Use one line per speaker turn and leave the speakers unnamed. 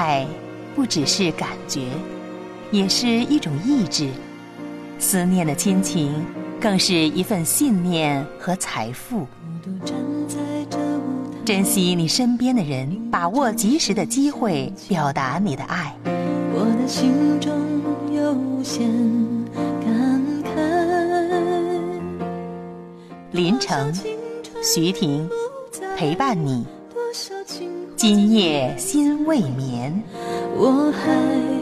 爱不只是感觉，也是一种意志；思念的亲情，更是一份信念和财富。珍惜你身边的人，把握及时的机会，表达你的爱。我的心中有限感慨。林城，徐婷，陪伴你，今夜心未眠。我还。